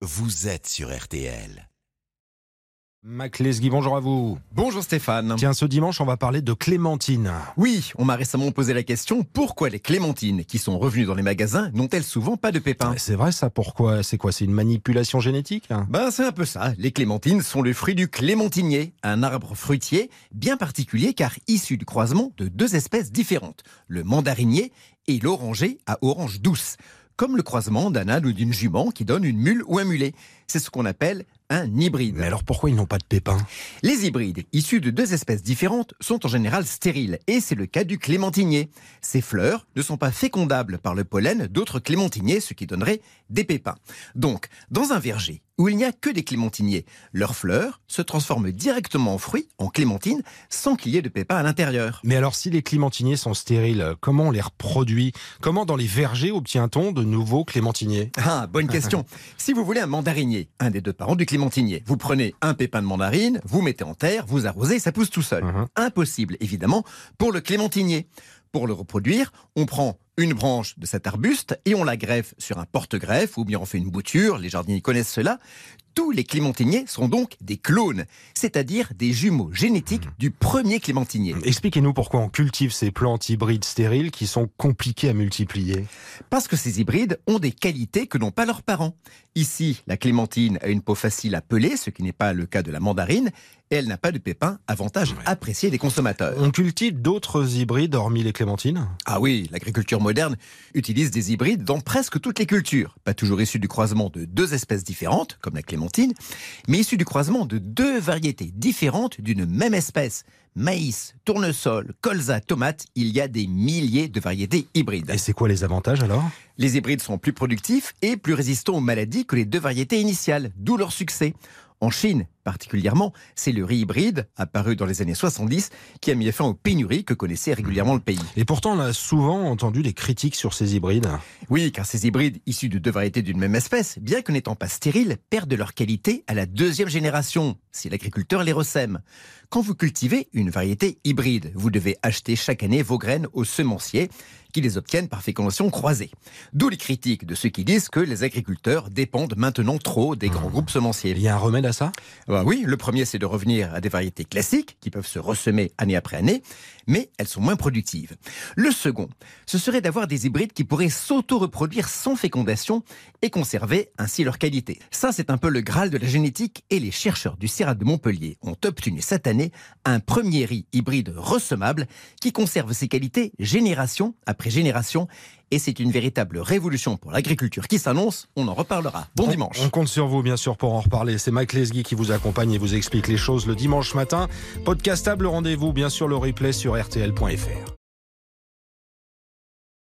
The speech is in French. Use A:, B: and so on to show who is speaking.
A: vous êtes sur RTL.
B: Mac Lesguy, bonjour à vous.
C: Bonjour Stéphane.
B: Tiens, ce dimanche, on va parler de clémentine.
C: Oui, on m'a récemment posé la question pourquoi les clémentines qui sont revenues dans les magasins n'ont-elles souvent pas de pépins
B: C'est vrai ça, pourquoi C'est quoi C'est une manipulation génétique
C: Ben c'est un peu ça. Les clémentines sont le fruit du clémentinier, un arbre fruitier bien particulier car issu du croisement de deux espèces différentes, le mandarinier et l'oranger à orange douce comme le croisement d'un âne ou d'une jument qui donne une mule ou un mulet. C'est ce qu'on appelle un hybride.
B: Mais alors pourquoi ils n'ont pas de pépins?
C: Les hybrides, issus de deux espèces différentes, sont en général stériles, et c'est le cas du clémentinier. Ces fleurs ne sont pas fécondables par le pollen d'autres clémentiniers, ce qui donnerait des pépins. Donc, dans un verger où il n'y a que des clémentiniers, leurs fleurs se transforment directement en fruits, en clémentines, sans qu'il y ait de pépins à l'intérieur.
B: Mais alors si les clémentiniers sont stériles, comment on les reproduit? Comment dans les vergers obtient-on de nouveaux clémentiniers?
C: Ah, bonne question. si vous voulez un mandarinier, un des deux parents du clémentinier, vous prenez un pépin de mandarine, vous mettez en terre, vous arrosez, ça pousse tout seul.
B: Mhm.
C: Impossible, évidemment, pour le clémentinier. Pour le reproduire, on prend une branche de cet arbuste et on la greffe sur un porte-greffe ou bien on fait une bouture, les jardiniers connaissent cela. Tous les clémentiniers sont donc des clones, c'est-à-dire des jumeaux génétiques
B: Mhm.
C: du premier clémentinier.
B: Expliquez-nous pourquoi on cultive ces plantes hybrides stériles qui sont compliquées à multiplier.
C: Parce que ces hybrides ont des qualités que n'ont pas leurs parents. Ici, la clémentine a une peau facile à peler, ce qui n'est pas le cas de la mandarine, et elle n'a pas de pépins, avantage
B: Ouais.
C: apprécié des consommateurs.
B: On cultive d'autres hybrides hormis les clémentines?
C: Ah oui, l'agriculture moderne utilise des hybrides dans presque toutes les cultures, pas toujours issus du croisement de deux espèces différentes, comme la clémentine, mais issus du croisement de deux variétés différentes d'une même espèce. Maïs, tournesol, colza, tomate, il y a des milliers de variétés hybrides.
B: Et c'est quoi les avantages alors?
C: Les hybrides sont plus productifs et plus résistants aux maladies que les deux variétés initiales, d'où leur succès. En Chine, particulièrement, c'est le riz hybride, apparu dans les années 70, qui a mis fin aux pénuries que connaissait régulièrement le pays.
B: Et pourtant, on a souvent entendu des critiques sur ces hybrides.
C: Oui, car ces hybrides, issus de deux variétés d'une même espèce, bien que n'étant pas stériles, perdent leur qualité à la deuxième génération, si l'agriculteur les ressème. Quand vous cultivez une variété hybride, vous devez acheter chaque année vos graines aux semenciers, qui les obtiennent par fécondation croisée. D'où les critiques de ceux qui disent que les agriculteurs dépendent maintenant trop des grands groupes semenciers.
B: Il y a un remède à ça?
C: Oui, le premier, c'est de revenir à des variétés classiques qui peuvent se ressemer année après année, mais elles sont moins productives. Le second, ce serait d'avoir des hybrides qui pourraient s'auto-reproduire sans fécondation et conserver ainsi leur qualité. Ça, c'est un peu le graal de la génétique et les chercheurs du CERA de Montpellier ont obtenu cette année un premier riz hybride ressemable qui conserve ses qualités génération après génération et c'est une véritable révolution pour l'agriculture qui s'annonce. On en reparlera. Bon
B: On-
C: dimanche.
B: On compte sur vous, bien sûr, pour en reparler. C'est Mike Lesguy qui vous accompagne et vous explique les choses le dimanche matin. Podcastable, rendez-vous, bien sûr, le replay sur RTL.fr.